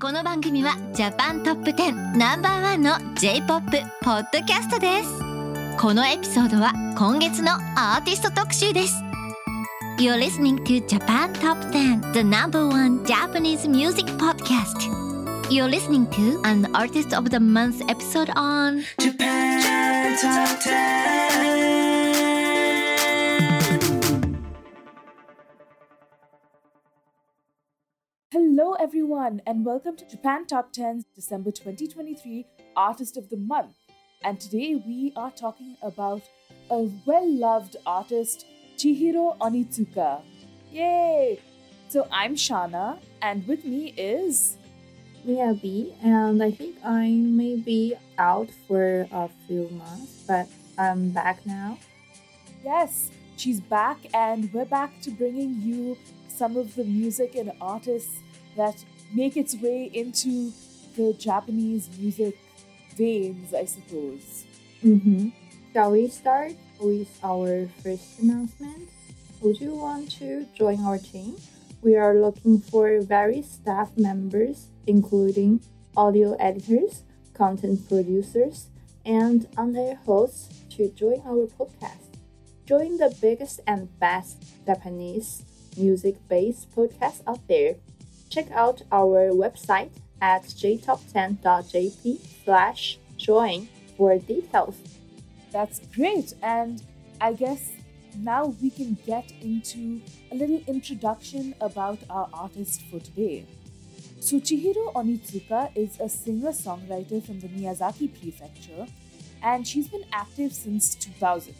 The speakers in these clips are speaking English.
この番組はジャパントップ10ナンバーワンの J-POP ポッドキャストですこのエピソードは今月のアーティスト特集です You're listening to Japan Top 10 the number one Japanese music podcast You're listening to an Artist of the Month episode on Japan Top 10. Everyone, and welcome to Japan Top 10's December 2023 Artist of the Month. And today we are talking about a well loved artist, Chihiro Onitsuka. Yay! So I'm Shanna, and with me is. Miyabi, and I think I may be out for a few months, but I'm back now. Yes, she's back, and we're back to bringing you some of the music and artists that make its way into the Japanese music veins, I suppose. Mm-hmm. Shall we start with our first announcement? Would you want to join our team? We are looking for various staff members, including audio editors, content producers, and on-air hosts to join our podcast. Join the biggest and best Japanese music-based podcast out there. Check out our website at jtop10.jp slash join for details. That's great. And I guess now we can get into a little introduction about our artist for today. So, Chihiro Onitsuka is a singer songwriter from the Miyazaki Prefecture, and she's been active since 2000.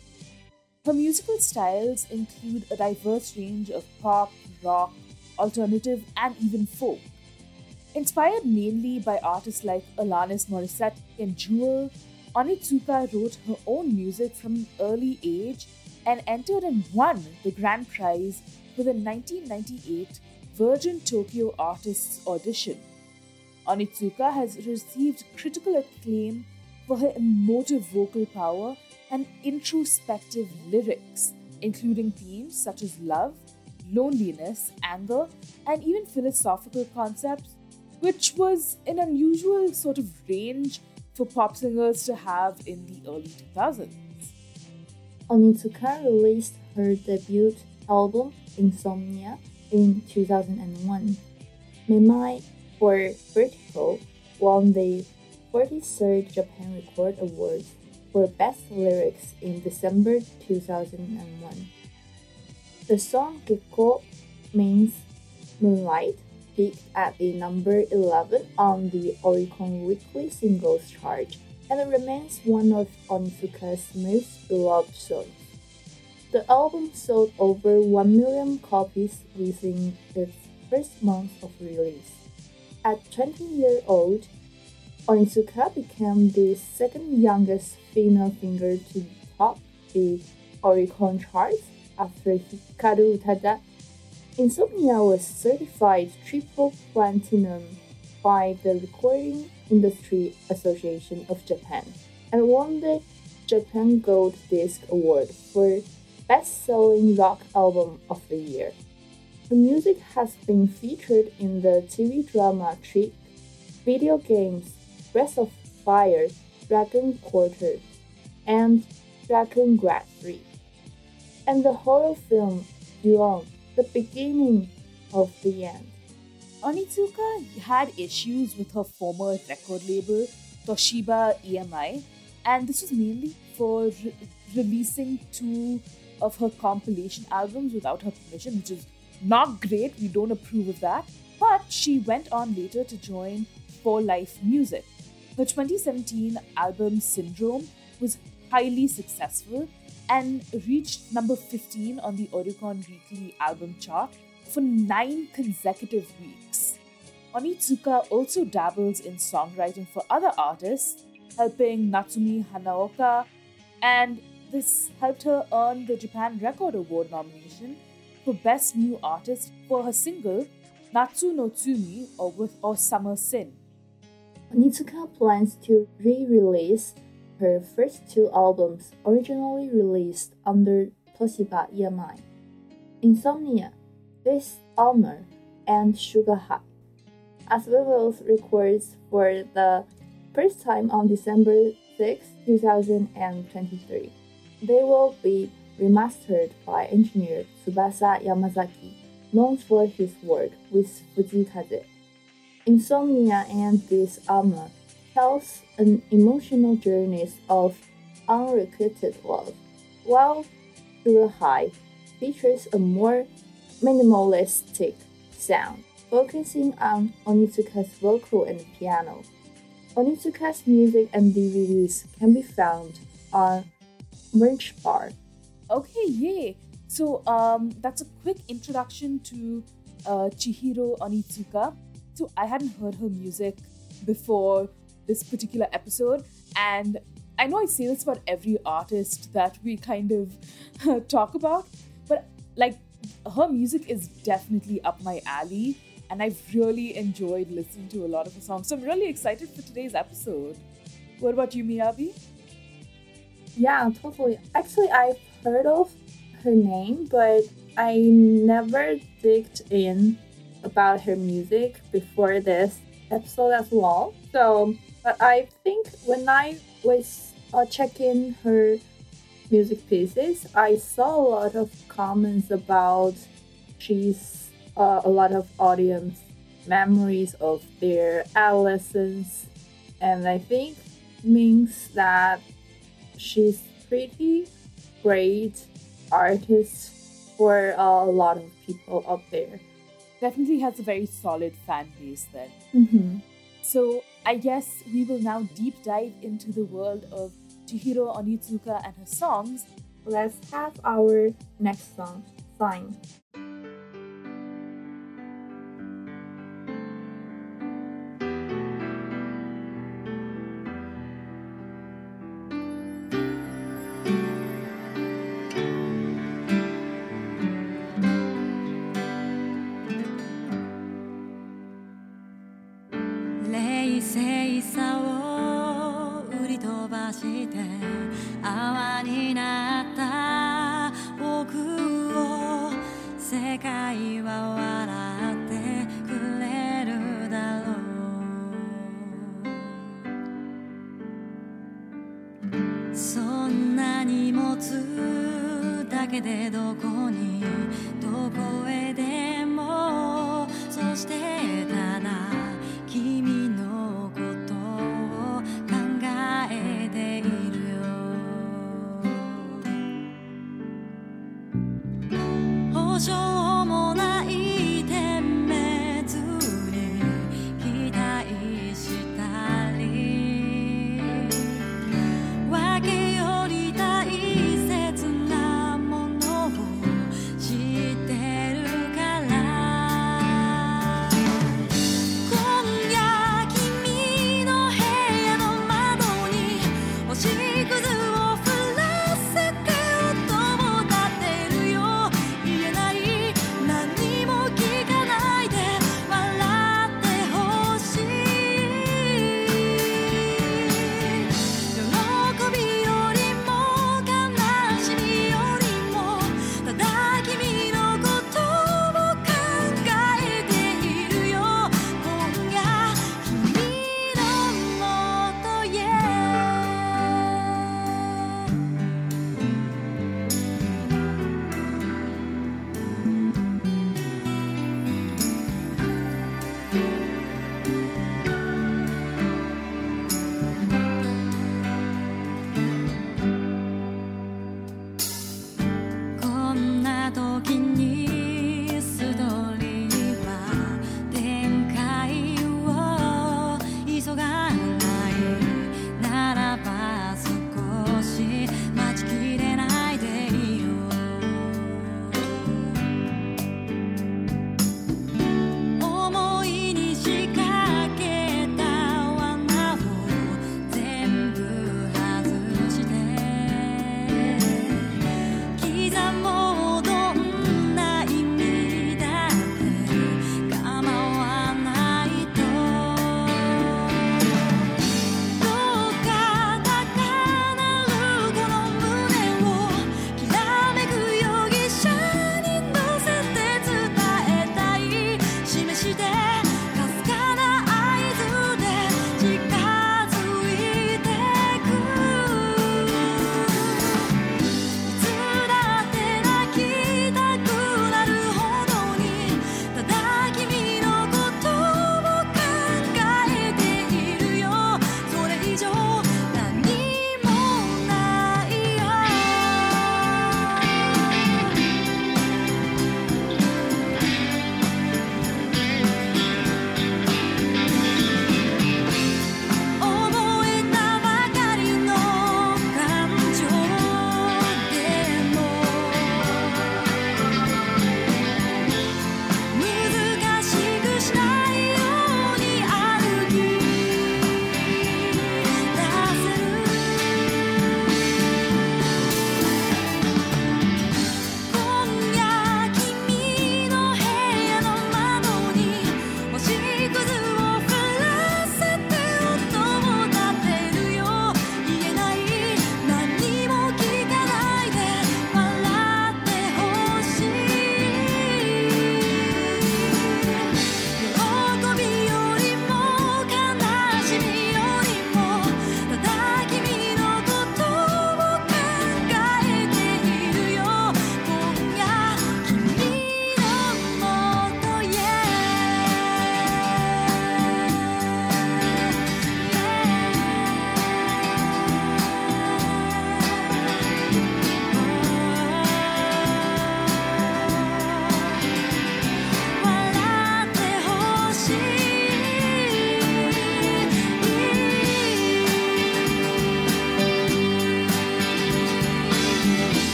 Her musical styles include a diverse range of pop, rock, alternative, and even folk. Inspired mainly by artists like Alanis Morissette and Jewel, Onitsuka wrote her own music from an early age and entered and won the grand prize for the 1998 Virgin Tokyo Artists Audition. Onitsuka has received critical acclaim for her emotive vocal power and introspective lyrics, including themes such as love, loneliness, anger, and even philosophical concepts, which was an unusual sort of range for pop singers to have in the early 2000s. Onitsuka released her debut album Insomnia in 2001. Memai for Vertigo won the 43rd Japan Record Awards for Best Lyrics in December 2001. The song Gekko means moonlight peaked at the number 11 on the Oricon Weekly Singles chart and remains one of Onitsuka's most beloved songs. The album sold over 1 million copies within its first month of release. At 20 years old, Onitsuka became the second youngest female singer to top the Oricon charts after Hikaru Utada. Insomnia was certified triple platinum by the Recording Industry Association of Japan and won the Japan Gold Disc Award for Best Selling Rock Album of the Year. The music has been featured in the TV drama Trick, video games Breath of Fire, Dragon Quarter, and Drakengard 3, and the horror film Ju-on, The Beginning of the End. Onitsuka had issues with her former record label, Toshiba EMI, and this was mainly for re- releasing two of her compilation albums without her permission, which is not great. We don't approve of that. But she went on later to join For Life Music. Her 2017 album Syndrome was highly successful and reached number 15 on the Oricon Weekly album chart for nine consecutive weeks. Onitsuka also dabbles in songwriting for other artists, helping Natsumi Hanaoka, and this helped her earn the Japan Record Award nomination for Best New Artist for her single Natsu no Tsumi or, with, or Summer Sin. Onitsuka plans to re-release her first two albums originally released under Toshiba EMI, Insomnia, This Armor, and Sugar High. as well as records for the first time on December 6, 2023. They will be remastered by engineer Tsubasa Yamazaki, known for his work with Fujii Kaze. Insomnia and this album tells an emotional journey of unrequited love, while Sugar High features a more minimalistic sound, focusing on Onitsuka's vocal and piano. Onitsuka's music and DVDs can be found on Merch Bar. Okay, yay! So um, that's a quick introduction to uh, Chihiro Onitsuka. So I hadn't heard her music before this particular episode, and I know I say this about every artist that we kind of talk about, but like her music is definitely up my alley, and I've really enjoyed listening to a lot of her songs. So I'm really excited for today's episode. What about you, Miyabi? Yeah, totally. Actually, I've heard of her name, but I never digged in about her music before this episode as well. So, but I think when I was uh, checking her music pieces, I saw a lot of comments about she's uh, a lot of audience memories of their adolescence, and I think means that she's pretty great artist for a lot of people out there. Definitely has a very solid fan base then. Mm-hmm. So I guess we will now deep dive into the world of Chihiro Onitsuka and her songs. Let's have our next song, Sign.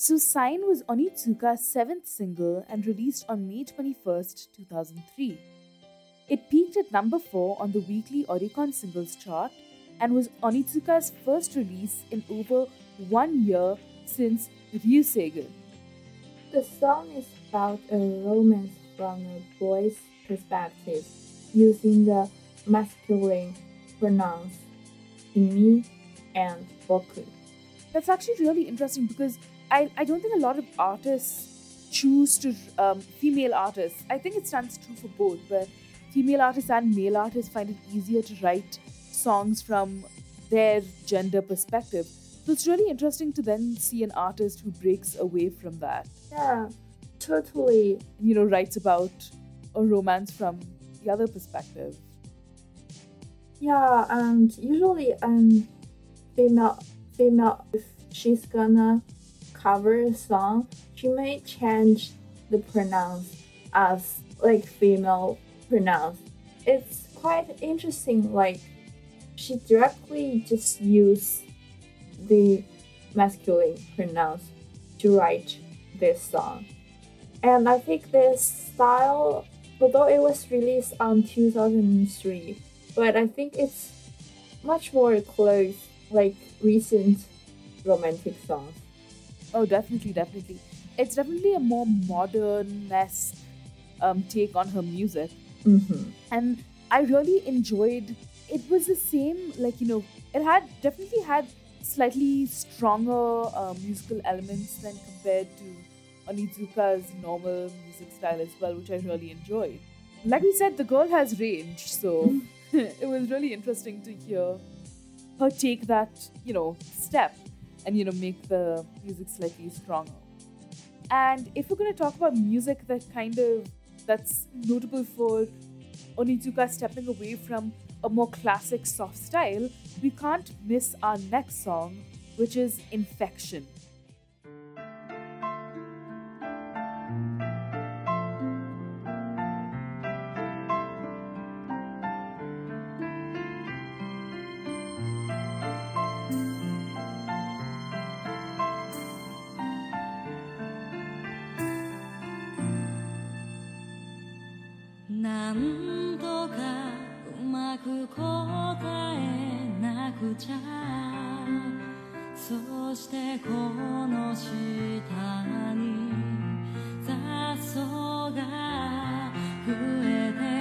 So Sign was Onitsuka's seventh single and released on May 21st, 2003. It peaked at number 4 on the weekly Oricon singles chart and was Onitsuka's first release in over one year since Ryuseigun. The song is about a romance from a boy's perspective, using the masculine pronouns kimi and boku. That's actually really interesting because I, I don't think a lot of artists choose to, um, female artists, I think it stands true for both, but female artists and male artists find it easier to write songs from their gender perspective. So it's really interesting to then see an artist who breaks away from that. Yeah, totally. You know, writes about a romance from the other perspective. Yeah, and usually um female female if she's gonna cover song, she may change the pronouns as like female pronouns. It's quite interesting, like she directly just use the masculine pronouns to write this song. And I think this style, although it was released on 2003, but I think it's much more close, like recent romantic songs. Oh, definitely, definitely. It's definitely a more modern um, take on her music. Mm-hmm. And I really enjoyed it was the same, like, you know, it had definitely had slightly stronger uh, musical elements than compared to Onitsuka's normal music style as well, which I really enjoyed. Like we said, the girl has range, so it was really interesting to hear her take that, you know, step and, you know, make the music slightly stronger. And if we're going to talk about music that kind of that's notable for Onitsuka stepping away from a more classic soft style, we can't miss our next song, which is Infection. そしてこの下に雑草が増えて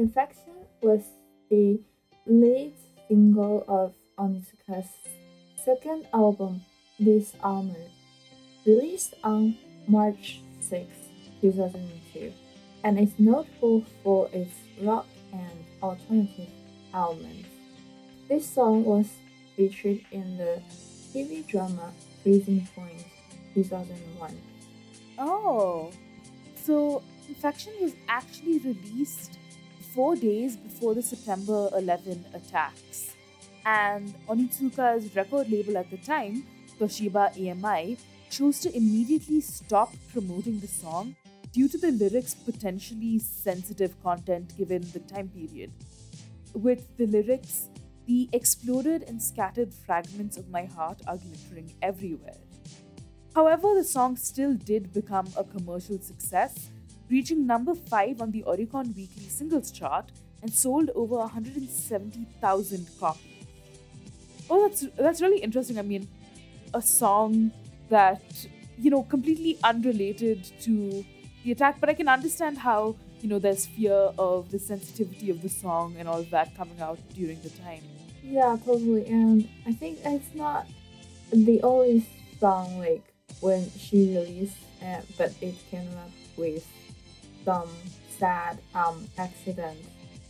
Infection was the lead single of Onitsuka's second album, This Armor, released on March 6, 2002, and is notable for its rock and alternative elements. This song was featured in the TV drama Freezing Point 2001. Oh, so Infection was actually released four days before the September 11 attacks. And Onitsuka's record label at the time, Toshiba EMI, chose to immediately stop promoting the song due to the lyrics' potentially sensitive content given the time period. With the lyrics, the exploded and scattered fragments of my heart are glittering everywhere. However, the song still did become a commercial success, reaching number 5 on the Oricon Weekly Singles Chart and sold over 170,000 copies. Oh, that's that's really interesting. I mean, a song that you know completely unrelated to the attack, but I can understand how you know there's fear of the sensitivity of the song and all that coming out during the time. Yeah, totally. And I think it's not the only song like when she released, uh, but it came up with some sad um accident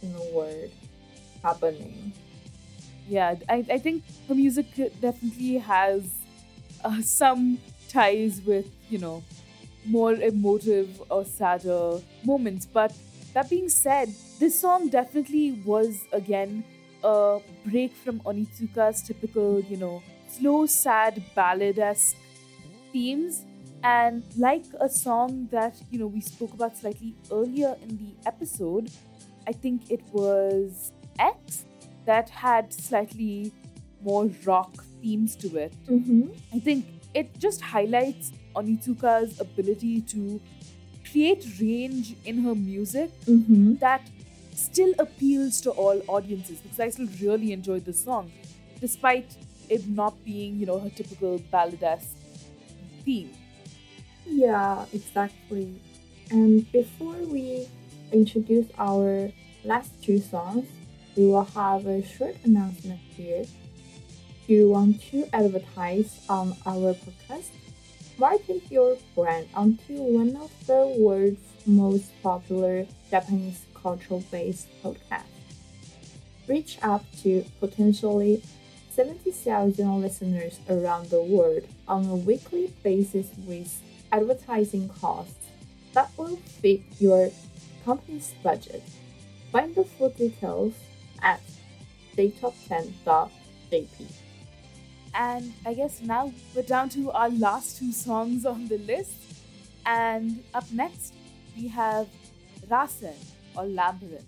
in the world happening. Yeah, I, I think her music definitely has uh, some ties with you know more emotive or sadder moments. But that being said, this song definitely was again a break from Onitsuka's typical, you know, slow, sad, ballad esque themes. And like a song that, you know, we spoke about slightly earlier in the episode, I think it was X that had slightly more rock themes to it. Mm-hmm. I think it just highlights Onitsuka's ability to create range in her music Mm-hmm. that still appeals to all audiences because I still really enjoyed the song, despite it not being, you know, her typical ballad-esque theme. Yeah, exactly. And before we introduce our last two songs, we will have a short announcement here. Do you want to advertise on our podcast? Market your brand onto one of the world's most popular Japanese cultural based podcasts. Reach up to potentially 70,000 listeners around the world on a weekly basis with advertising costs that will fit your company's budget. Find the full details at jtop10.jp. And I guess now we're down to our last two songs on the list. And up next, we have Rasen or Labyrinth.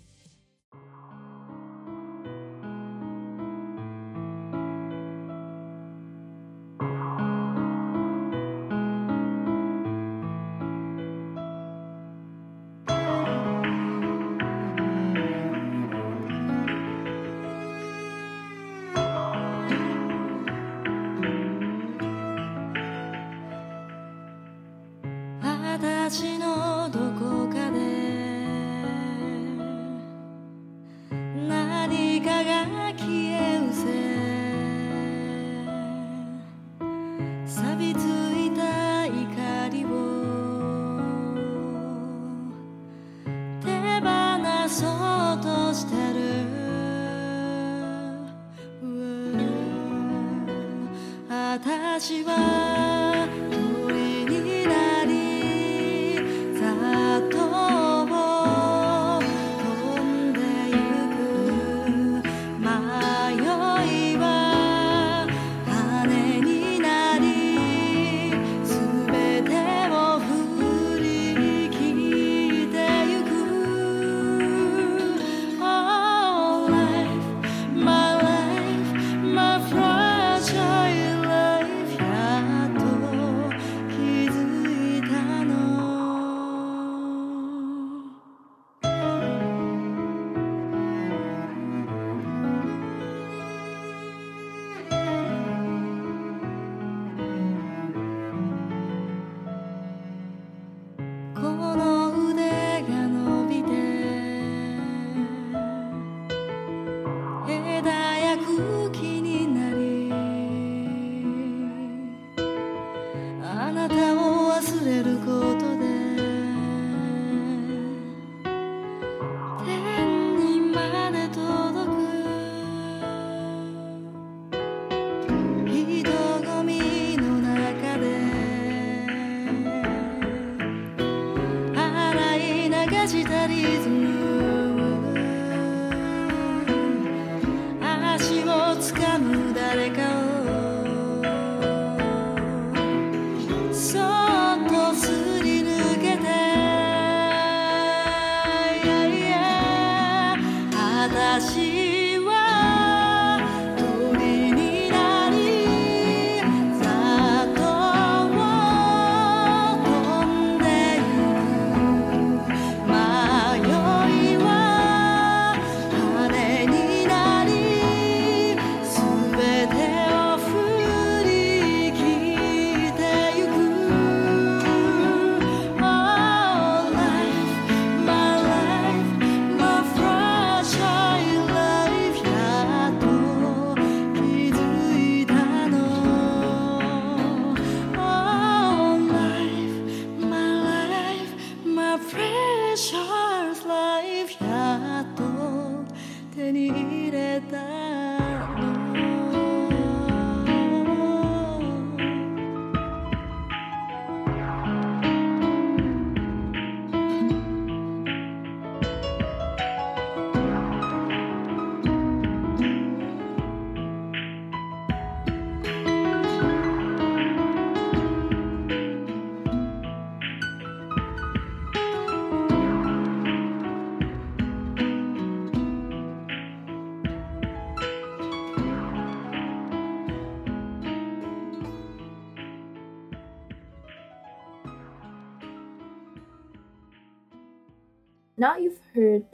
Now you've heard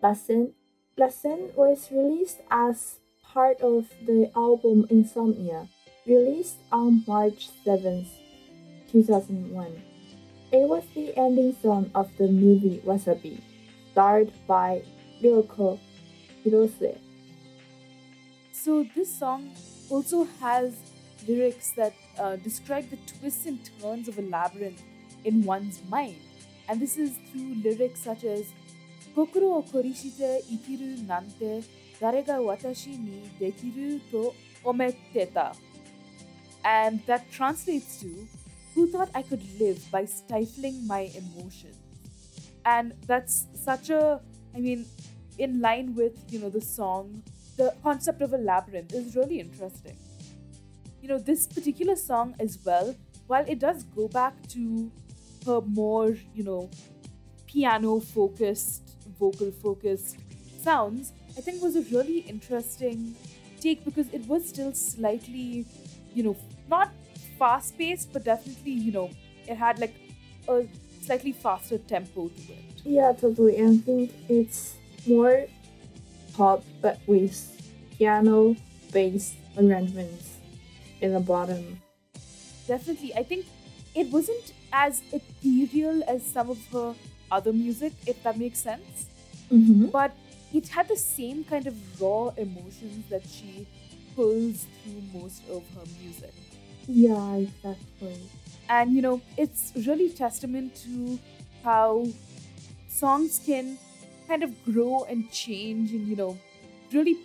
Rasen. Rasen was released as part of the album Insomnia, released on March 7th, 2001. It was the ending song of the movie Wasabi, starred by Ryoko Hirose. So this song also has lyrics that uh, describe the twists and turns of a labyrinth in one's mind. And this is through lyrics such as Kokoro o korishite ikiru nante dare ga watashi ni dekiru to omette ta. And that translates to Who thought I could live by stifling my emotions? And that's such a, I mean, in line with, you know, the song, the concept of a labyrinth is really interesting. You know, this particular song as well, while it does go back to her more, you know, piano focused, vocal focused sounds, I think was a really interesting take because it was still slightly, you know, not fast paced, but definitely, you know, it had like a slightly faster tempo to it. Yeah, totally. And I think it's more pop, but with piano based arrangements in the bottom. Definitely. I think it wasn't as ethereal as some of her other music, if that makes sense. Mm-hmm. But it had the same kind of raw emotions that she pulls through most of her music. Yeah, exactly. And you know, it's really testament to how songs can kind of grow and change and you know, really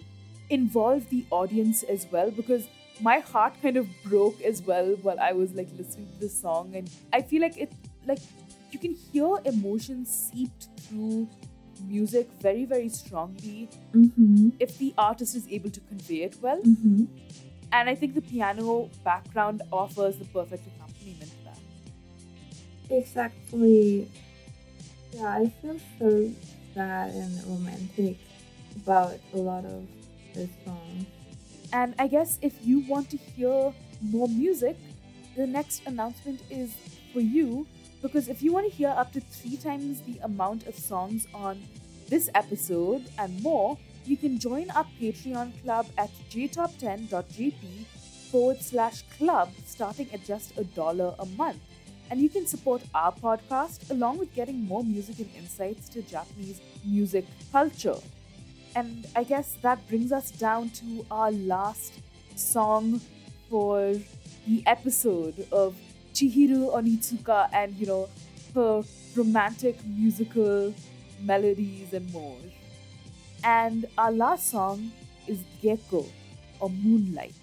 involve the audience as well because my heart kind of broke as well while I was like listening to the song and I feel like it like you can hear emotions seeped through music very very strongly Mm-hmm. if the artist is able to convey it well Mm-hmm. and I think the piano background offers the perfect accompaniment to that. Exactly. Yeah, I feel so sad and romantic about a lot of this song. And I guess if you want to hear more music, the next announcement is for you because if you want to hear up to three times the amount of songs on this episode and more, you can join our Patreon club at jtop10.jp forward slash club starting at just a dollar a month. And you can support our podcast along with getting more music and insights to Japanese music culture. And I guess that brings us down to our last song for the episode of Chihiro Onitsuka and, you know, her romantic musical melodies and more. And our last song is Gekko or Moonlight.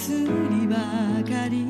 すりばかり」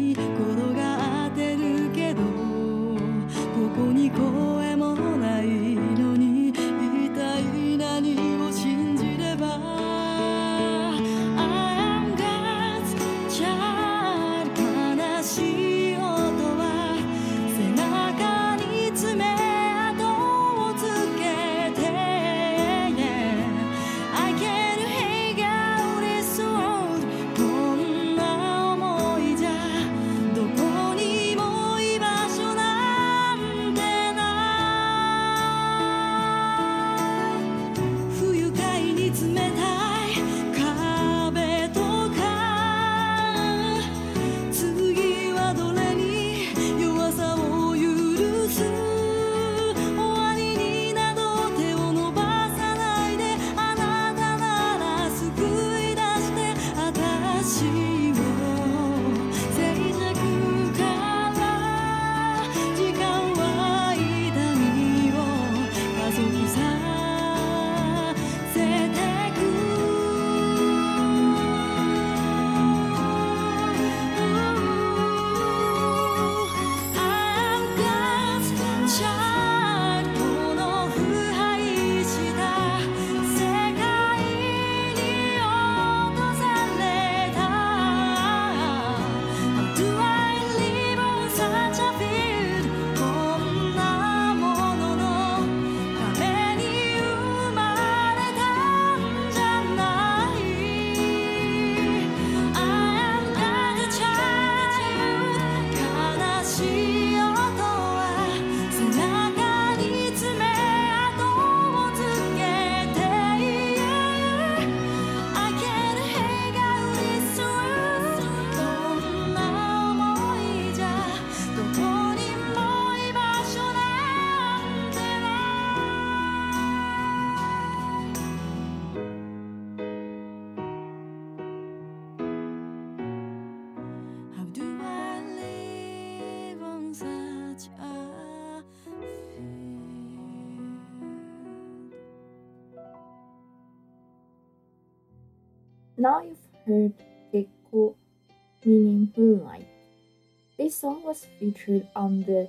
Now you've heard Gekko, meaning moonlight. This song was featured on the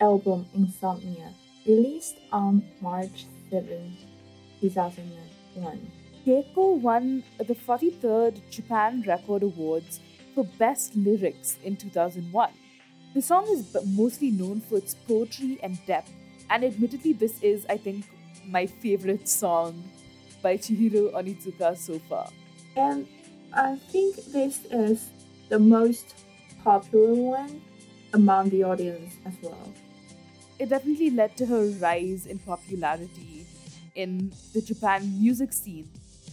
album Insomnia, released on March 7, 2001. Gekko won the 43rd Japan Record Awards for Best Lyrics in 2001. The song is mostly known for its poetry and depth, and admittedly, this is, I think, my favorite song by Chihiro Onitsuka so far. And I think this is the most popular one among the audience as well. It definitely led to her rise in popularity in the Japan music scene,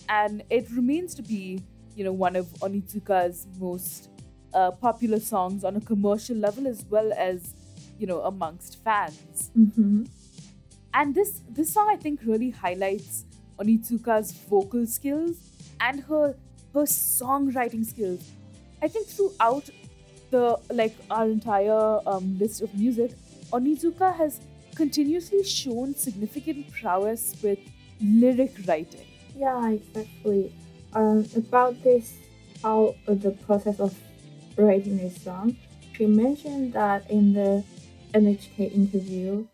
and it remains to be, you know, one of Onitsuka's most uh, popular songs on a commercial level as well as, you know, amongst fans. Mm-hmm. And this this song I think really highlights Onitsuka's vocal skills and her her songwriting skills. I think throughout the like our entire um, list of music, Onitsuka has continuously shown significant prowess with lyric writing. Yeah, exactly. Um, about this, how the process of writing this song, she mentioned that in the NHK interview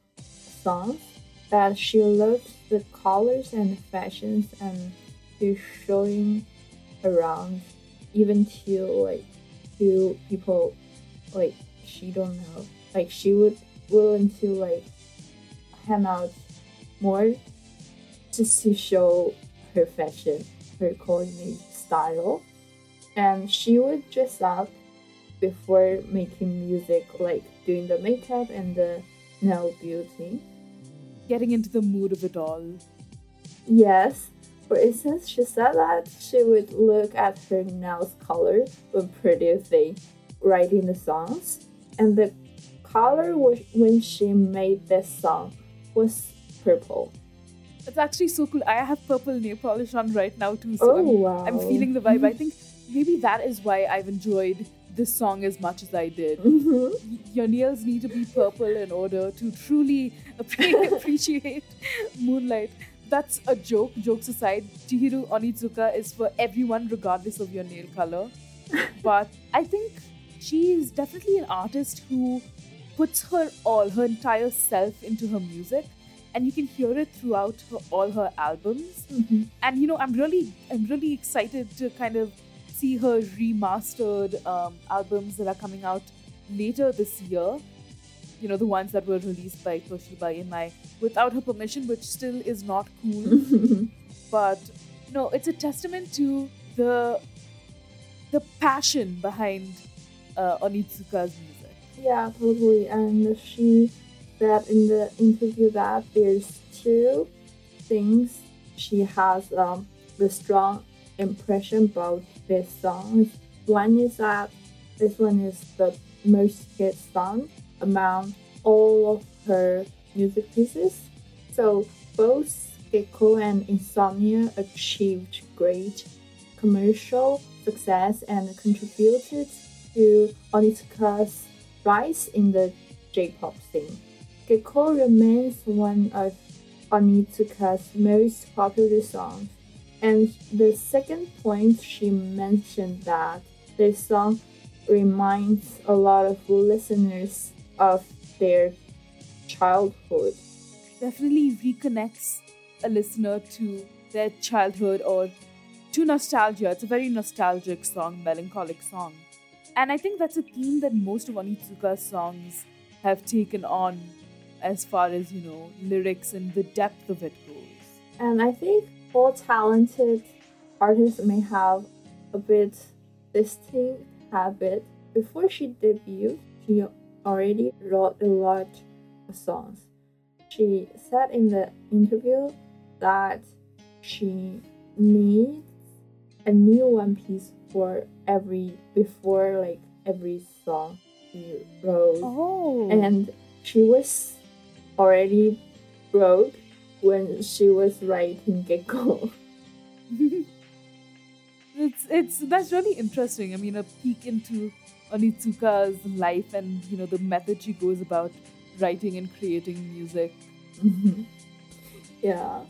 songs that she loved the colors and fashions and to showing around even to like to people like she don't know like she would willing to like hang out more just to show her fashion, her coordinate style. And she would dress up before making music, like doing the makeup and the nail beauty. Getting into the mood of it all. Yes, for instance, she said that she would look at her nails color when producing, writing the songs, and the color when she made this song was purple. It's actually so cool. I have purple nail polish on right now too, so Oh, I'm, wow. I'm feeling the vibe. I think maybe that is why I've enjoyed this song as much as I did. Mhm. Your nails need to be purple in order to truly appreciate moonlight. That's a joke. Jokes aside, Chihiro Onitsuka is for everyone, regardless of your nail color. but I think she is definitely an artist who puts her all, her entire self into her music, and you can hear it throughout her, all her albums. Mhm. And you know, I'm really, I'm really excited to kind of see her remastered um, albums that are coming out later this year. You know, the ones that were released by Toshiba EMI without her permission, which still is not cool. but you know, it's a testament to the the passion behind uh, Onitsuka's music. Yeah, totally. And she said in the interview that there's two things she has um, the strong impression about this song. One is that this one is the most hit song among all of her music pieces. So both Gekko and Insomnia achieved great commercial success and contributed to Onitsuka's rise in the J-pop scene. Gekko remains one of Onitsuka's most popular songs. And the second point she mentioned that this song reminds a lot of listeners of their childhood. Definitely reconnects a listener to their childhood or to nostalgia. It's a very nostalgic song, melancholic song. And I think that's a theme that most of Onitsuka's songs have taken on as far as, you know, lyrics and the depth of it goes. And I think all talented artists may have a bit distinct habit. Before she debuted, she already wrote a lot of songs. She said in the interview that she needs a new one piece for every before like every song she wrote Oh. and she was already broke when she was writing Gekko. it's it's that's really interesting. I mean, a peek into Onitsuka's life and you know the method she goes about writing and creating music. yeah.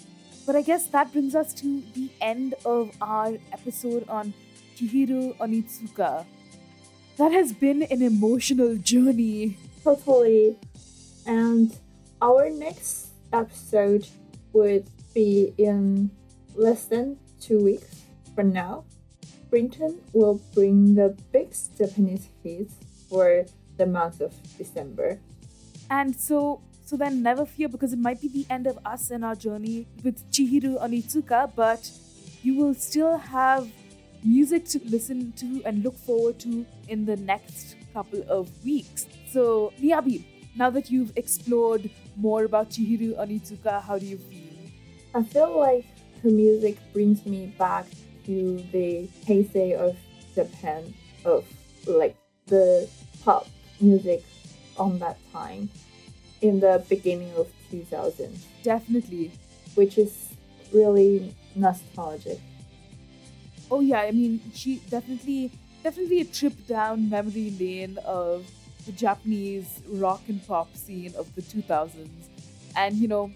But I guess that brings us to the end of our episode on Chihiro Onitsuka. That has been an emotional journey. Totally. And our next episode would be in less than two weeks from now. Brinton will bring the big Japanese hits for the month of December. And so so then never fear because it might be the end of us and our journey with Chihiro Onitsuka, but you will still have music to listen to and look forward to in the next couple of weeks. So Miyabi, now that you've explored more about Chihiro Onitsuka, how do you feel? I feel like her music brings me back to the heyday of Japan, of like the pop music on that time in the beginning of 2000, Definitely. which is really nostalgic. Oh yeah, I mean she definitely definitely a trip down memory lane of the Japanese rock and pop scene of the 2000s. And you know,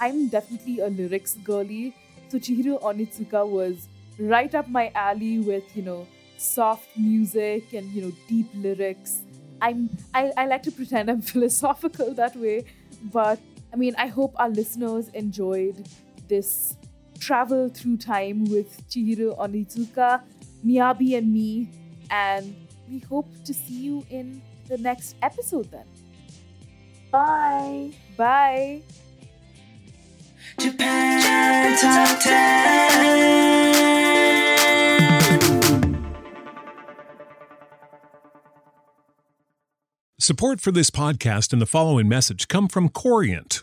I'm definitely a lyrics girly, so Chihiro Onitsuka was right up my alley with, you know, soft music and you know deep lyrics. I'm I, I like to pretend I'm philosophical that way, but I mean I hope our listeners enjoyed this travel through time with Chihiro Onitsuka, Miyabi and me, and we hope to see you in the next episode then. Bye! Bye. Japan Top 10. Support for this podcast and the following message come from Corient.